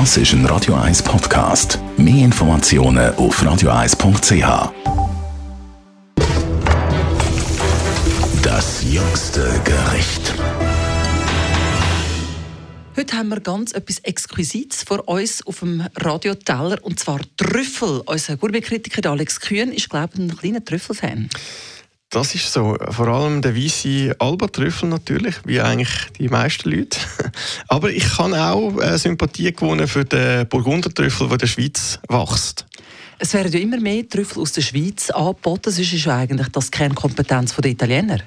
Das ist ein Radio 1 Podcast. Mehr Informationen auf radio1.ch. Das jüngste Gericht. Heute haben wir ganz etwas Exquisites vor uns auf dem Radioteller, und zwar Trüffel. Unser Gourmetkritiker Alex Kühn ist, glaube ich, ein kleiner Trüffelfan. Das ist so. Vor allem der weiße Alba-Trüffel natürlich, wie eigentlich die meisten Leute. Aber ich kann auch äh, Sympathie gewonnen für den Burgundertrüffel, der in der Schweiz wächst. Es werden ja immer mehr Trüffel aus der Schweiz angeboten. Das ist ja eigentlich das Kernkompetenz der Italiener.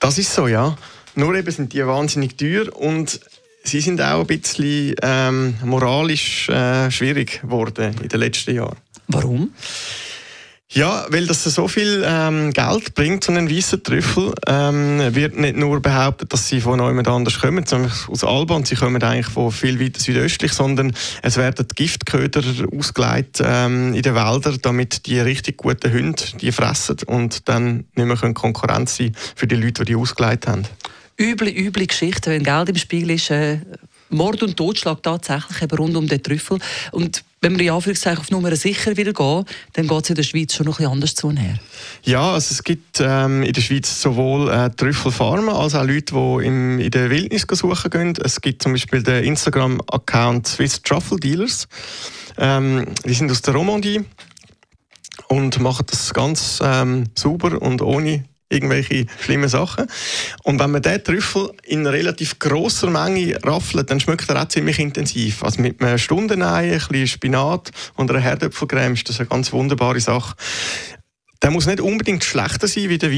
Das ist so, ja. Nur eben sind die wahnsinnig teuer und sie sind auch ein bisschen ähm, moralisch äh, schwierig geworden in den letzten Jahren. Warum? Ja, weil das so viel ähm, Geld bringt, so einen weißen Trüffel, ähm, wird nicht nur behauptet, dass sie von jemand anders kommen, sondern aus Alba und sie kommen eigentlich von viel weiter südöstlich, sondern es werden Giftköder ausgelegt ähm, in den Wäldern, damit die richtig guten Hunde die fressen und dann nicht mehr Konkurrenz sein für die Leute, die die ausgelegt haben üble, üble Geschichte, wenn Geld im Spiel ist. Äh, Mord und Totschlag tatsächlich eben rund um den Trüffel. Und wenn wir in Anführungszeichen auf Nummer sicher will gehen, dann geht es in der Schweiz schon noch ein anders zu her. Ja, also es gibt ähm, in der Schweiz sowohl äh, Trüffelfarmen als auch Leute, die im, in der Wildnis suchen gehen. Es gibt zum Beispiel den Instagram-Account Swiss Truffle Dealers. Ähm, die sind aus der Romandie und machen das ganz ähm, sauber und ohne irgendwelche schlimmen Sachen. Und wenn man diesen Trüffel in relativ grosser Menge raffelt, dann schmeckt er auch ziemlich intensiv. Also mit einem Stundenei, ein bisschen Spinat und einer Herdöpfelcreme ist das eine ganz wunderbare Sache. Der muss nicht unbedingt schlechter sein wie der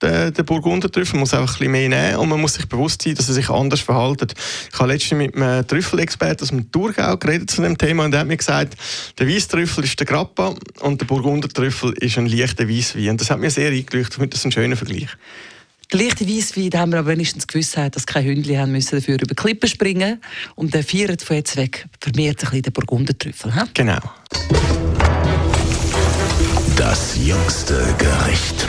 Weisstrüffel der, der Burgundertrüffel. Man muss einfach ein bisschen mehr nehmen und man muss sich bewusst sein, dass er sich anders verhält. Ich habe letztens mit einem Trüffelexperten aus dem Thurgau geredet zu dem Thema und er hat mir gesagt, der Weisstrüffel ist der Grappa und der Burgundertrüffel ist ein leichter Weisswein. Und das hat mir sehr eingeleuchtet. Ich finde das ein schöner Vergleich. Der leichte Weisswein, da haben wir aber wenigstens gewusst, dass keine Hündchen haben müssen dafür über Klippen springen und der viert von jetzt weg vermehrt sich ein bisschen der Burgundertrüffel. He? Genau. Das jüngste Gericht.